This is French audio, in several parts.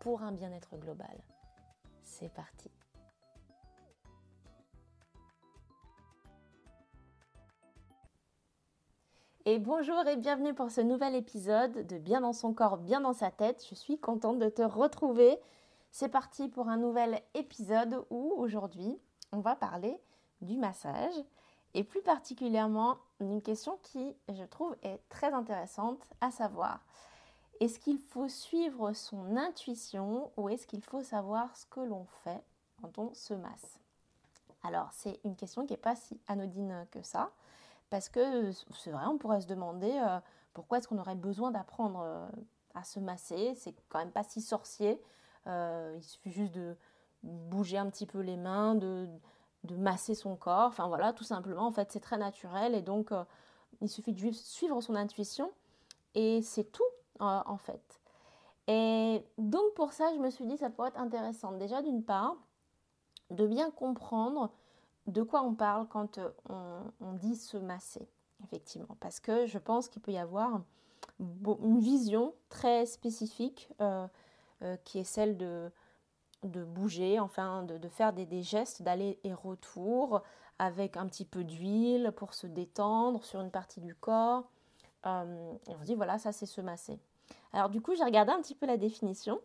pour un bien-être global. C'est parti. Et bonjour et bienvenue pour ce nouvel épisode de Bien dans son corps, bien dans sa tête. Je suis contente de te retrouver. C'est parti pour un nouvel épisode où aujourd'hui on va parler du massage et plus particulièrement d'une question qui je trouve est très intéressante à savoir est-ce qu'il faut suivre son intuition ou est-ce qu'il faut savoir ce que l'on fait quand on se masse? Alors, c'est une question qui n'est pas si anodine que ça, parce que c'est vrai, on pourrait se demander euh, pourquoi est-ce qu'on aurait besoin d'apprendre euh, à se masser? C'est quand même pas si sorcier. Euh, il suffit juste de bouger un petit peu les mains, de, de masser son corps. Enfin voilà, tout simplement, en fait, c'est très naturel et donc il suffit de suivre son intuition et c'est tout en fait. Et donc pour ça, je me suis dit ça pourrait être intéressant. Déjà d'une part, de bien comprendre de quoi on parle quand euh, on, dit se masser, effectivement. Parce que je pense qu'il peut y avoir une vision très spécifique euh, euh, qui est celle de, de bouger, enfin de, faire des, gestes d'aller et retour avec un petit peu d'huile pour se détendre sur une partie du corps. et on se dit voilà, ça c'est se masser. Alors du coup, j'ai regardé un petit peu la définition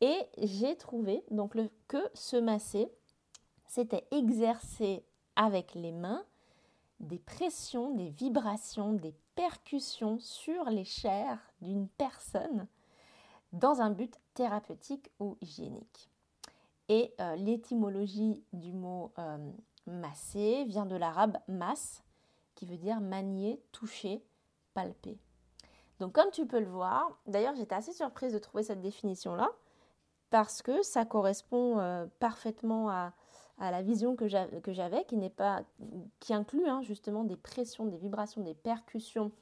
et j'ai trouvé donc que se masser, c'était exercer avec les mains des pressions, des vibrations, des percussions sur les chairs d'une personne dans un but thérapeutique ou hygiénique. Et euh, l'étymologie du mot euh, masser vient de l'arabe mas, qui veut dire manier, toucher, palper. Donc comme tu peux le voir, d'ailleurs j'étais assez surprise de trouver cette définition-là, parce que ça correspond euh, parfaitement à, la vision que j'avais, qui n'est pas, qui inclut hein, justement des pressions, des vibrations, des percussions,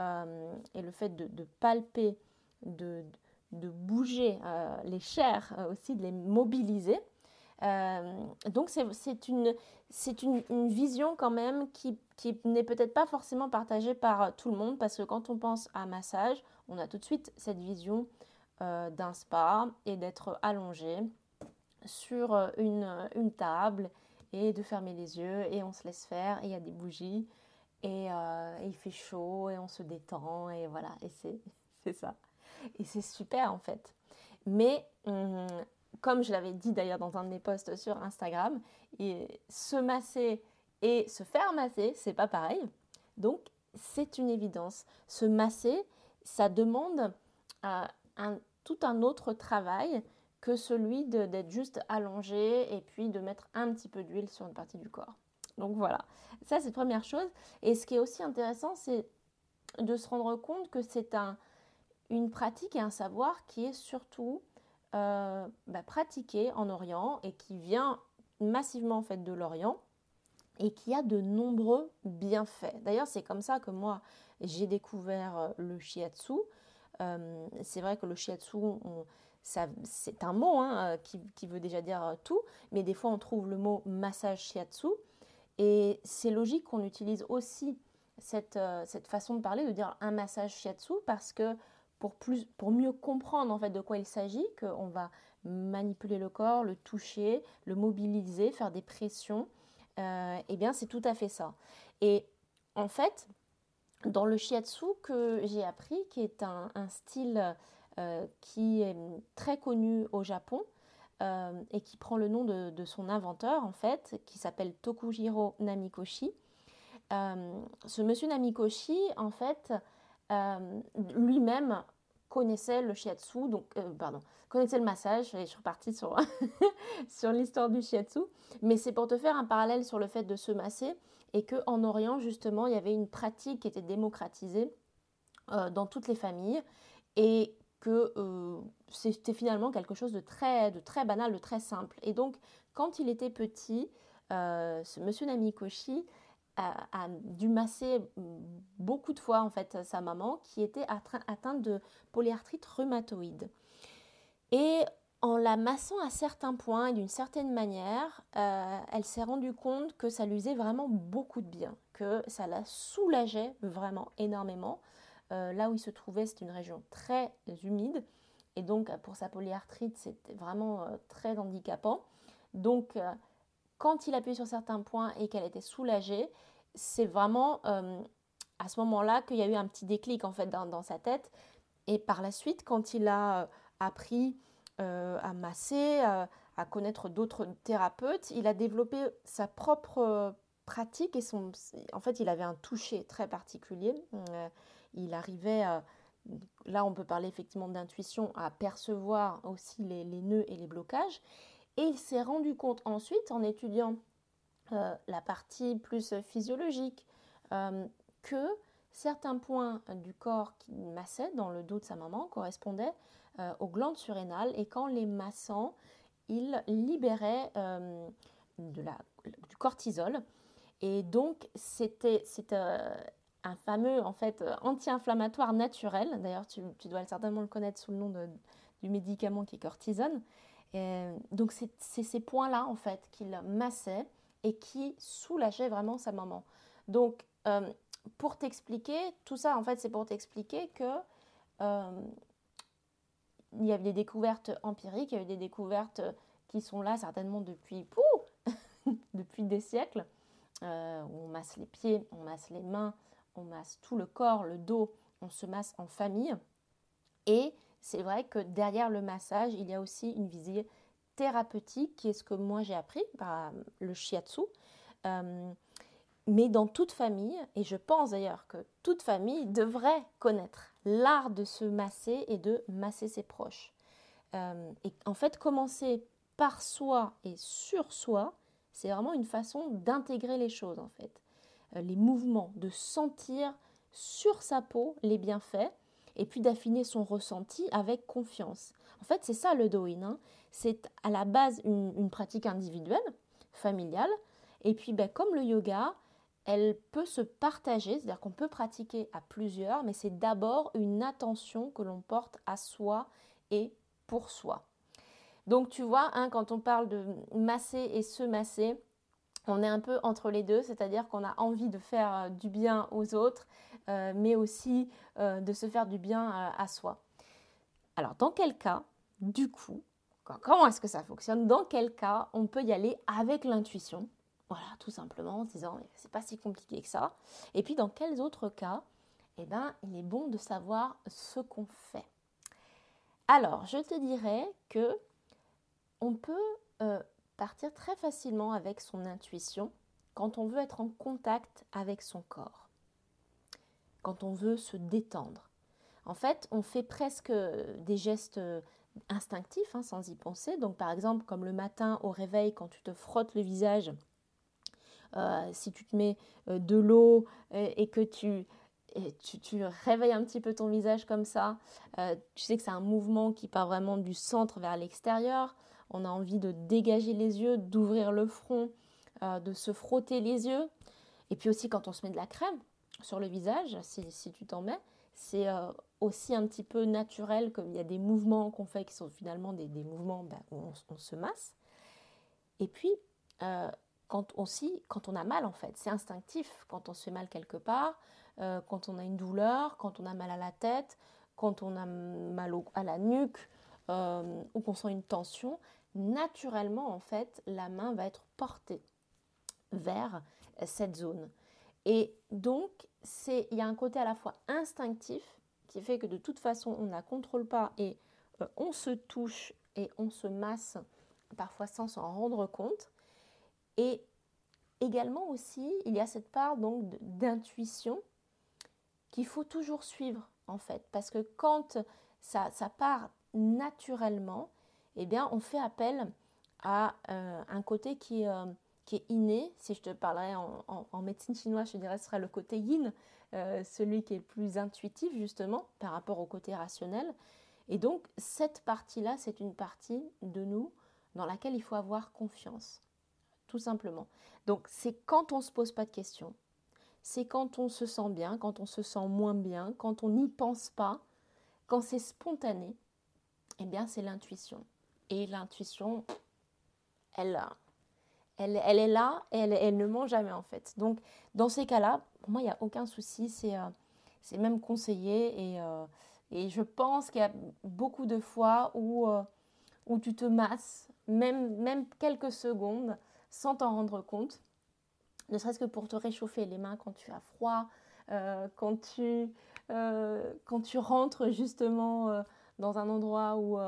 euh, et le fait de, palper, de, bouger euh, les chairs aussi, de les mobiliser. Donc c'est une, une, une, vision quand même qui, qui n'est peut-être pas forcément partagée par tout le monde parce que quand on pense à massage, on a tout de suite cette vision euh, d'un spa et d'être allongé sur euh, une, une, table et de fermer les yeux et on se laisse faire et il y a des bougies et, euh, il fait chaud et on se détend et voilà. Et c'est ça. Et c'est super en fait. Mais hum, comme je l'avais dit d'ailleurs dans un de mes posts sur Instagram se masser et se faire masser, c'est pas pareil. Donc, c'est une évidence. Se masser, ça demande euh, un, tout un autre travail que celui d'être juste allongé et puis de mettre un petit peu d'huile sur une partie du corps. Donc voilà, ça c'est première chose. Et ce qui est aussi intéressant, c'est de se rendre compte que c'est un, une pratique et un savoir qui est surtout euh, bah, pratiqué en Orient et qui vient massivement en fait de l'Orient et qui a de nombreux bienfaits. D'ailleurs, c'est comme ça que moi, j'ai découvert euh, le shiatsu. Euh, c'est vrai que le shiatsu, c'est un mot hein, euh, qui, veut déjà dire tout, mais des fois on trouve le mot massage shiatsu. Et c'est logique qu'on utilise aussi cette, cette, façon de parler, de dire un massage shiatsu, parce que pour, plus, pour mieux comprendre en fait de quoi il s'agit, qu'on va manipuler le corps, le toucher, le mobiliser, faire des pressions euh, eh bien c'est tout à fait ça. Et en fait, dans le shiatsu que j'ai appris, qui est un, style euh, qui est très connu au Japon euh, et qui prend le nom de, son inventeur en fait, qui s'appelle Tokujiro Namikoshi. ce monsieur Namikoshi, en fait, lui-même connaissait le shiatsu, donc, euh, pardon, connaissait le massage, je suis repartie sur, sur l'histoire du shiatsu, mais c'est pour te faire un parallèle sur le fait de se masser, et qu'en Orient, justement, il y avait une pratique qui était démocratisée euh, dans toutes les familles, et que euh, c'était finalement quelque chose de très, de très banal, de très simple. Et donc, quand il était petit, ce monsieur Namikoshi a, dû masser beaucoup de fois en fait sa maman qui était atteinte de polyarthrite rhumatoïde. Et en la massant à certains points et d'une certaine manière, euh, elle s'est rendue compte que ça lui faisait vraiment beaucoup de bien, que ça la soulageait vraiment énormément. Euh, là où il se trouvait, c'était une région très humide. Et donc, pour sa polyarthrite, c'était vraiment euh, très handicapant. Donc, quand il appuyait sur certains points et qu'elle était soulagée, c'est vraiment à ce moment-là qu'il y a eu un petit déclic en fait dans, sa tête. Et par la suite, quand il a appris euh, à masser, à, connaître d'autres thérapeutes. Il a développé sa propre euh, pratique et son, en fait, il avait un toucher très particulier. Euh, il arrivait, là, on peut parler effectivement d'intuition, à percevoir aussi les, les, nœuds et les blocages. Et il s'est rendu compte ensuite, en étudiant la partie plus physiologique, que certains points du corps qui massaient dans le dos de sa maman correspondaient euh, aux glandes surrénales et qu'en les massant, il libérait euh, de la, du cortisol. Et donc, c'était euh, un fameux en fait anti-inflammatoire naturel. D'ailleurs, tu, tu, dois certainement le connaître sous le nom de, du médicament qui est cortisone. Et donc, c'est ces points-là en fait qu'il massait et qui soulageaient vraiment sa maman. Donc, pour t'expliquer, tout ça en fait, c'est pour t'expliquer que il y a des découvertes empiriques, il y a eu des découvertes qui sont là certainement depuis, depuis des siècles. Euh, on masse les pieds, on masse les mains, on masse tout le corps, le dos, on se masse en famille. Et c'est vrai que derrière le massage, il y a aussi une visée thérapeutique qui est ce que moi j'ai appris par le shiatsu. Euh, mais dans toute famille, et je pense d'ailleurs que toute famille devrait connaître l'art de se masser et de masser ses proches. Euh, et en fait, commencer par soi et sur soi, c'est vraiment une façon d'intégrer les choses en fait. Euh, les mouvements, de sentir sur sa peau les bienfaits et puis d'affiner son ressenti avec confiance. En fait, c'est ça le Doin. Hein. C'est à la base une, pratique individuelle, familiale. Et puis, ben, comme le yoga, elle peut se partager, c'est-à-dire qu'on peut pratiquer à plusieurs, mais c'est d'abord une attention que l'on porte à soi et pour soi. Donc tu vois, hein, quand on parle de masser et se masser, on est un peu entre les deux, c'est-à-dire qu'on a envie de faire euh, du bien aux autres, euh, mais aussi euh, de se faire du bien à soi. Alors dans quel cas, du coup, comment est-ce que ça fonctionne? Dans quel cas on peut y aller avec l'intuition? Voilà, tout simplement en disant c'est pas si compliqué que ça. Et puis dans quels autres cas, eh ben, il est bon de savoir ce qu'on fait? Alors, je te dirais que on peut euh, partir très facilement avec son intuition quand on veut être en contact avec son corps, quand on veut se détendre. En fait, on fait presque des gestes instinctifs hein, sans y penser. Donc, par exemple, comme le matin au réveil, quand tu te frottes le visage euh, si tu te mets euh, de l'eau euh, et, que tu, tu, réveilles un petit peu ton visage comme ça, tu sais que c'est un mouvement qui part vraiment du centre vers l'extérieur. On a envie de dégager les yeux, d'ouvrir le front, de se frotter les yeux. Et puis aussi quand on se met de la crème sur le visage, si, tu t'en mets, c'est aussi un petit peu naturel, comme il y a des mouvements qu'on fait qui sont finalement des, mouvements ben, où on, se masse. Et puis, quand aussi quand on a mal en fait. C'est instinctif quand on se fait mal quelque part, euh, quand on a une douleur, quand on a mal à la tête, quand on a mal à la nuque euh, ou qu'on sent une tension. Naturellement en fait, la main va être portée vers cette zone. Et donc, il y a un côté à la fois instinctif qui fait que de toute façon on ne la contrôle pas et euh, on se touche et on se masse parfois sans s'en rendre compte. Et également aussi, il y a cette part donc d'intuition qu'il faut toujours suivre en fait, parce que quand ça, part naturellement, eh bien, on fait appel à euh, un côté qui, euh, qui, inné. Si je te parlerais en, médecine chinoise, je dirais que ce serait le côté yin, euh, celui qui est le plus intuitif justement par rapport au côté rationnel. Et donc, cette partie-là, c'est une partie de nous dans laquelle il faut avoir confiance, tout simplement. Donc, c'est quand on ne se pose pas de questions, c'est quand on se sent bien, quand on se sent moins bien, quand on n'y pense pas, quand c'est spontané, eh bien, c'est l'intuition. Et l'intuition, elle, elle, est là et elle, ne ment jamais, en fait. Donc, dans ces cas-là, pour moi, il n'y a aucun souci, c'est euh, même conseillé et. Euh, et je pense qu'il y a beaucoup de fois où, euh, tu te masses, même, quelques secondes, sans t'en rendre compte. Ne serait-ce que pour te réchauffer les mains quand tu as froid, quand, tu, tu rentres justement dans un endroit où,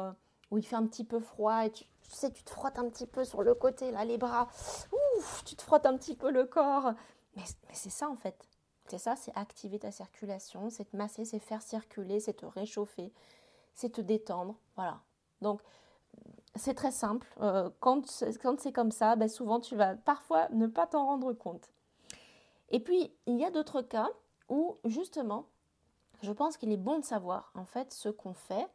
où il fait un petit peu froid et tu, sais, tu te frottes un petit peu sur le côté, là, les bras, ouf, tu te frottes un petit peu le corps. Mais, c'est ça en fait. C'est ça, c'est activer ta circulation, c'est te masser, c'est faire circuler, c'est te réchauffer, c'est te détendre. Voilà. Donc, c'est très simple. Euh, quand, c'est comme ça, ben souvent tu vas parfois ne pas t'en rendre compte. Et puis, il y a d'autres cas où, justement, je pense qu'il est bon de savoir en fait ce qu'on fait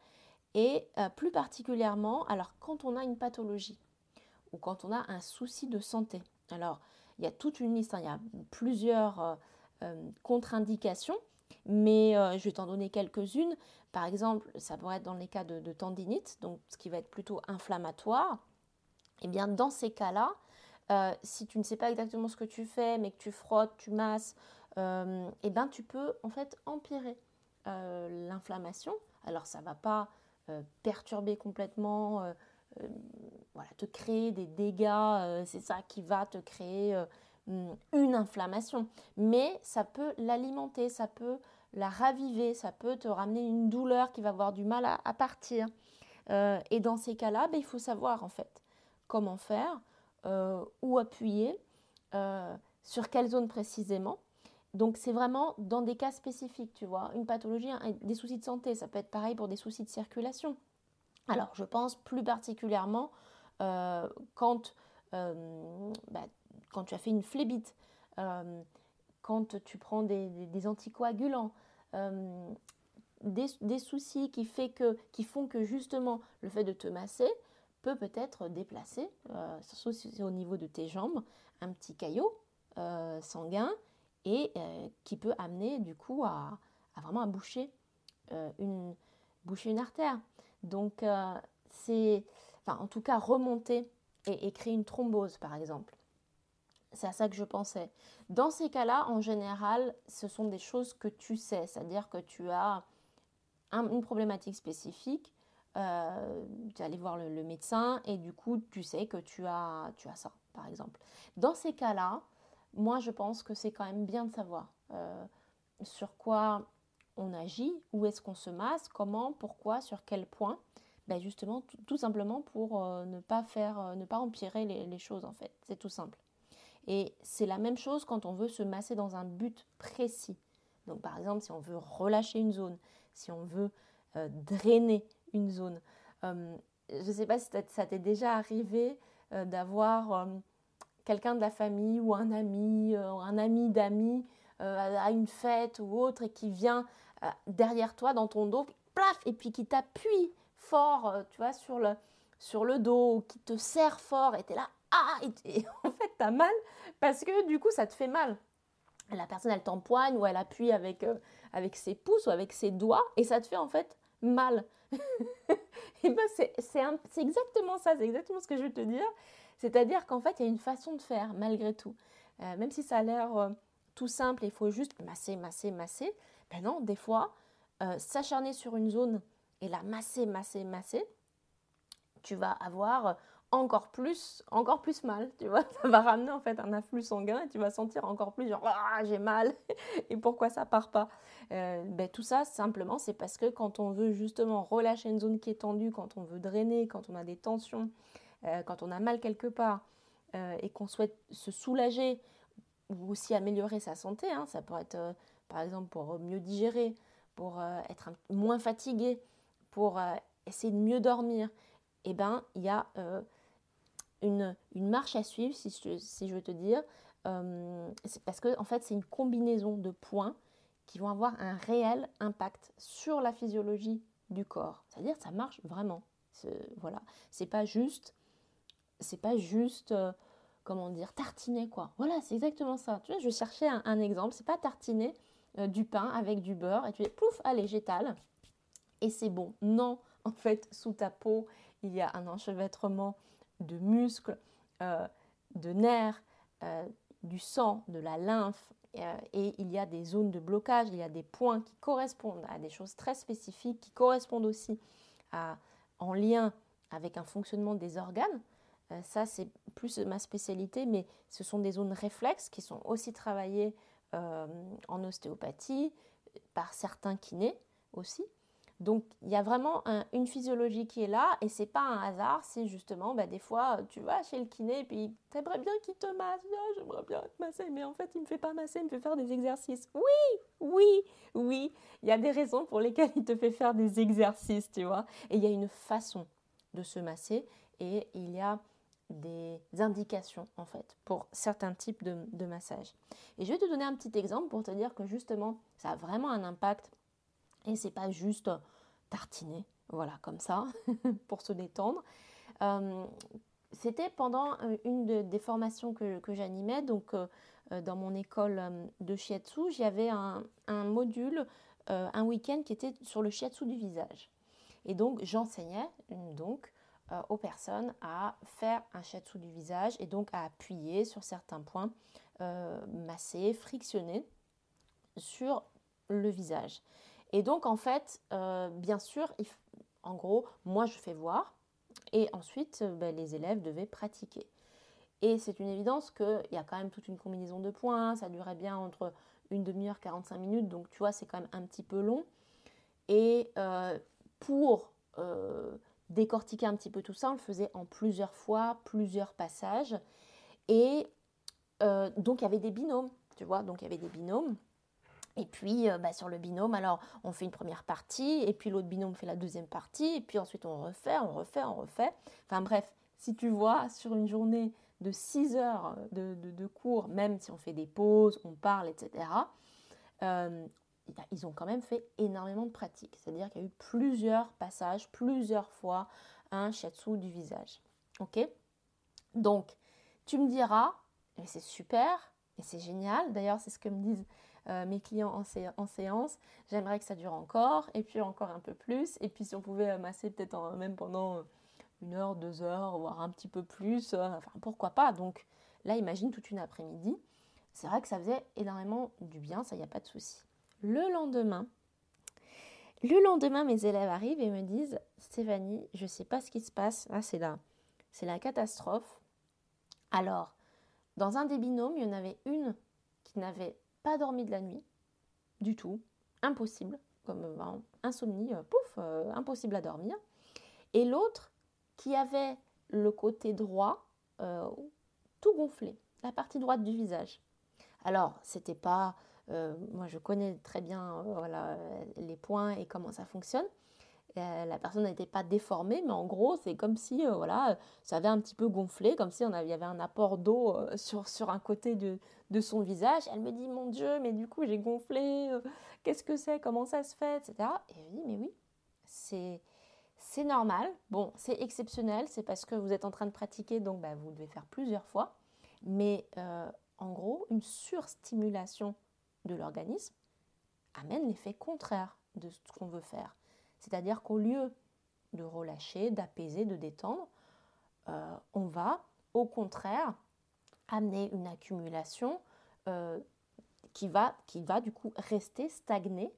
et euh, plus particulièrement, alors quand on a une pathologie ou quand on a un souci de santé. Alors, il y a toute une liste, hein. il y a plusieurs. Euh, euh, contre-indications, mais je vais t'en donner quelques-unes. Par exemple, ça pourrait être dans les cas de, tendinite, donc ce qui va être plutôt inflammatoire. Et eh bien, dans ces cas-là, si tu ne sais pas exactement ce que tu fais, mais que tu frottes, tu masses, euh, eh bien, tu peux en fait empirer l'inflammation. Alors, ça ne va pas perturber complètement, voilà, te créer des dégâts. c'est ça qui va te créer Mm, une inflammation, mais ça peut l'alimenter, ça peut la raviver, ça peut te ramener une douleur qui va avoir du mal à, partir. Euh, et dans ces cas-là, ben, il faut savoir en fait comment faire, euh, où appuyer, euh, sur quelle zone précisément. Donc c'est vraiment dans des cas spécifiques, tu vois, une pathologie, des soucis de santé, ça peut être pareil pour des soucis de circulation. Alors je pense plus particulièrement quand bah, quand tu as fait une phlébite, euh, quand tu prends des, anticoagulants, euh, des, soucis qui, font que justement le fait de te masser peut peut-être déplacer, euh, surtout au niveau de tes jambes, un petit caillot sanguin et qui peut amener du coup à, vraiment boucher, une, boucher une artère. Donc c'est, enfin en tout cas remonter et créer une thrombose par exemple. C'est à ça que je pensais. Dans ces cas-là, en général, ce sont des choses que tu sais, c'est-à-dire que tu as une problématique spécifique, euh, tu es allé voir le, médecin et du coup, tu sais que tu as, tu as ça, par exemple. Dans ces cas-là, moi, je pense que c'est quand même bien de savoir euh, sur quoi on agit, où est-ce qu'on se masse, comment, pourquoi, sur quel point. Ben justement, tout, simplement pour euh, ne pas faire, ne pas empirer les choses en fait. C'est tout simple. Et c'est la même chose quand on veut se masser dans un but précis. Donc par exemple, si on veut relâcher une zone, si on veut euh, drainer une zone. Euh, je ne sais pas si ça t'est déjà arrivé euh, d'avoir quelqu'un de la famille ou un ami, un ami d'amis à une fête ou autre et qui vient derrière toi dans ton dos, plaf, et puis qui t'appuie fort, tu vois, sur le, sur le dos, qui te serre fort et tu es là, ah et, en fait, tu as mal parce que du coup, ça te fait mal. La personne, elle t'empoigne ou elle appuie avec, euh, avec ses pouces ou avec ses doigts et ça te fait en fait mal. et ben c'est exactement ça, c'est exactement ce que je veux te dire. C'est-à-dire qu'en fait, il y a une façon de faire malgré tout. Euh, même si ça a l'air euh, tout simple, il faut juste masser, masser, masser. Ben non, des fois, s'acharner sur une zone et la masser, masser, masser, tu vas avoir encore plus, encore plus mal, tu vois. Ça va ramener en fait un afflux sanguin et tu vas sentir encore plus genre ah, j'ai mal et pourquoi ça part pas? Euh, ben, tout ça simplement c'est parce que quand on veut justement relâcher une zone qui est tendue, quand on veut drainer, quand on a des tensions, euh, quand on a mal quelque part euh, et qu'on souhaite se soulager ou aussi améliorer sa santé, hein, ça pourrait être par exemple pour mieux digérer, pour être moins fatigué, pour essayer de mieux dormir, eh ben il y a une, marche à suivre, si je, si je veux te dire. Euh, parce que en fait, c'est une combinaison de points qui vont avoir un réel impact sur la physiologie du corps. C'est-à-dire ça marche vraiment. Voilà, c'est pas juste, c'est pas juste, euh, comment dire, tartiner quoi. Voilà, c'est exactement ça. Tu vois, je cherchais un, un exemple. C'est pas tartiner euh, du pain avec du beurre et tu dis pouf, allez, j'étale et c'est bon. Non, en fait, sous ta peau, il y a un enchevêtrement de muscles, euh, de nerfs, du sang, de la lymphe, et il y a des zones de blocage, il y a des points qui correspondent à des choses très spécifiques, qui correspondent aussi à, en lien avec un fonctionnement des organes. Euh, ça, c'est plus ma spécialité, mais ce sont des zones réflexes qui sont aussi travaillées euh, en ostéopathie par certains kinés aussi. Donc il y a vraiment une physiologie qui est là et c'est pas un hasard si justement bah, des fois tu vas chez le kiné et puis t'aimerais bien qu'il te masse, ah, j'aimerais bien te masser mais en fait il me fait pas masser, il me fait faire des exercices. Oui, oui, oui, il y a des raisons pour lesquelles il te fait faire des exercices, tu vois. Et il y a une façon de se masser et il y a des indications en fait pour certains types de, de massage. Et je vais te donner un petit exemple pour te dire que justement ça a vraiment un impact et c'est pas juste tartiner, voilà, comme ça, pour se détendre. Euh, c'était pendant euh, une des formations que, j'animais, donc euh, dans mon école de shiatsu, j'avais un, module, un week-end qui était sur le shiatsu du visage. Et donc j'enseignais donc aux personnes à faire un shiatsu du visage et donc à appuyer sur certains points, masser, frictionner sur le visage. Et donc, en fait, euh, bien sûr, en gros, moi, je fais voir et ensuite, euh, ben, les élèves devaient pratiquer. Et c'est une évidence qu'il y a quand même toute une combinaison de points, ça durait bien entre une demi-heure, 45 minutes, donc tu vois, c'est quand même un petit peu long. Et euh, pour décortiquer un petit peu tout ça, on le faisait en plusieurs fois, plusieurs passages. Et donc, il y avait des binômes, tu vois, donc il y avait des binômes. Et puis euh, bah, sur le binôme, alors on fait une première partie, et puis l'autre binôme fait la deuxième partie, et puis ensuite on refait, on refait, on refait. Enfin bref, si tu vois, sur une journée de 6 heures de, cours, même si on fait des pauses, on parle, etc., euh, ils ont quand même fait énormément de pratiques. C'est-à-dire qu'il y a eu plusieurs passages, plusieurs fois un shiatsu du visage. Ok? Donc, tu me diras, mais c'est super, et c'est génial. D'ailleurs, c'est ce que me disent euh, mes clients en, séance. J'aimerais que ça dure encore, et puis encore un peu plus. Et puis si on pouvait masser peut-être même pendant une heure, deux heures, voire un petit peu plus, euh, enfin pourquoi pas? Donc là, imagine toute une après-midi. C'est vrai que ça faisait énormément du bien, ça, il n'y a pas de souci. Le lendemain, le lendemain, mes élèves arrivent et me disent Stéphanie, je ne sais pas ce qui se passe. Là, c'est la, c'est la catastrophe. Alors, dans un des binômes, il y en avait une qui n'avait pas dormi de la nuit, du tout, impossible, comme euh, insomnie, euh, pouf, euh, impossible à dormir. Et l'autre qui avait le côté droit tout gonflé, la partie droite du visage. Alors, c'était pas, moi je connais très bien voilà, les points et comment ça fonctionne. Euh, la personne n'était pas déformée, mais en gros, c'est comme si euh, voilà, ça avait un petit peu gonflé, comme si avait, y avait un apport d'eau euh, sur, un côté de, son visage. Elle me dit Mon Dieu, mais du coup, j'ai gonflé, qu'est-ce que c'est, comment ça se fait, etc. Et je dis Mais oui, c'est. C'est normal, bon, c'est exceptionnel, c'est parce que vous êtes en train de pratiquer, donc bah, vous devez faire plusieurs fois. Mais en gros, une surstimulation de l'organisme amène l'effet contraire de ce qu'on veut faire. C'est-à-dire qu'au lieu de relâcher, d'apaiser, de détendre, euh, on va au contraire amener une accumulation euh, qui, va, qui va du coup rester stagnée.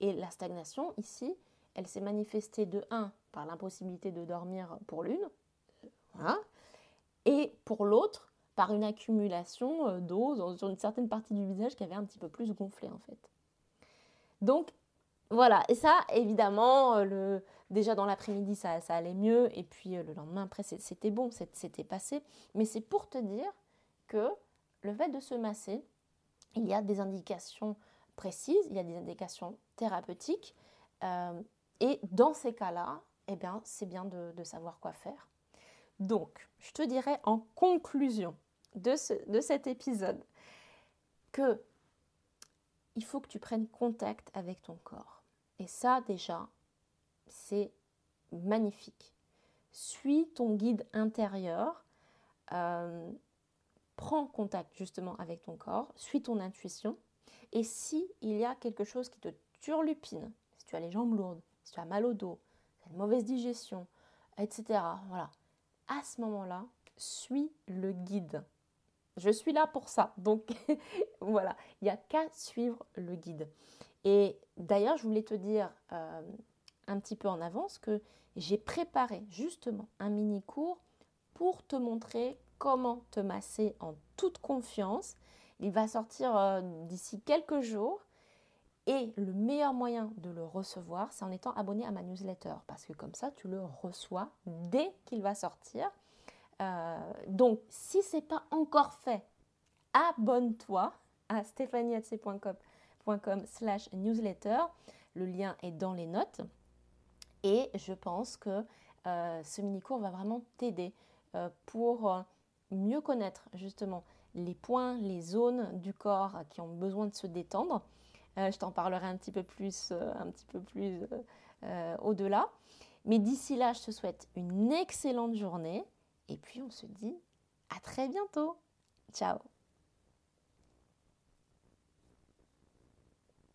Et la stagnation ici, elle s'est manifestée de 1 par l'impossibilité de dormir pour l'une, et pour l'autre par une accumulation euh, d'eau sur une certaine partie du visage qui avait un petit peu plus gonflé en fait. Donc voilà, et ça, évidemment, euh, le, déjà dans l'après-midi, ça, allait mieux, et puis euh, le lendemain, après, c'était bon, c'était passé. Mais c'est pour te dire que le fait de se masser, il y a des indications précises, il y a des indications thérapeutiques, et dans ces cas-là, eh bien, c'est bien de, savoir quoi faire. Donc, je te dirais en conclusion de, ce, de cet épisode que il faut que tu prennes contact avec ton corps. Et ça, déjà, c'est magnifique. Suis ton guide intérieur. Euh, prends contact justement avec ton corps. Suis ton intuition. Et si il y a quelque chose qui te turlupine, si tu as les jambes lourdes, si tu as mal au dos, une mauvaise digestion, etc. Voilà. À ce moment-là, suis le guide. Je suis là pour ça. Donc voilà, il n'y a qu'à suivre le guide. Et d'ailleurs, je voulais te dire euh, un petit peu en avance que j'ai préparé justement un mini cours pour te montrer comment te masser en toute confiance. Il va sortir euh, d'ici quelques jours. Et le meilleur moyen de le recevoir, c'est en étant abonné à ma newsletter, parce que comme ça, tu le reçois dès qu'il va sortir. Euh, donc, si ce n'est pas encore fait, abonne-toi à stéphanietc.com slash newsletter. Le lien est dans les notes. Et je pense que euh, ce mini-cours va vraiment t'aider euh, pour mieux connaître justement les points, les zones du corps qui ont besoin de se détendre. je t'en parlerai un petit peu plus, un petit peu plus au-delà. Mais d'ici là, je te souhaite une excellente journée et puis on se dit à très bientôt. Ciao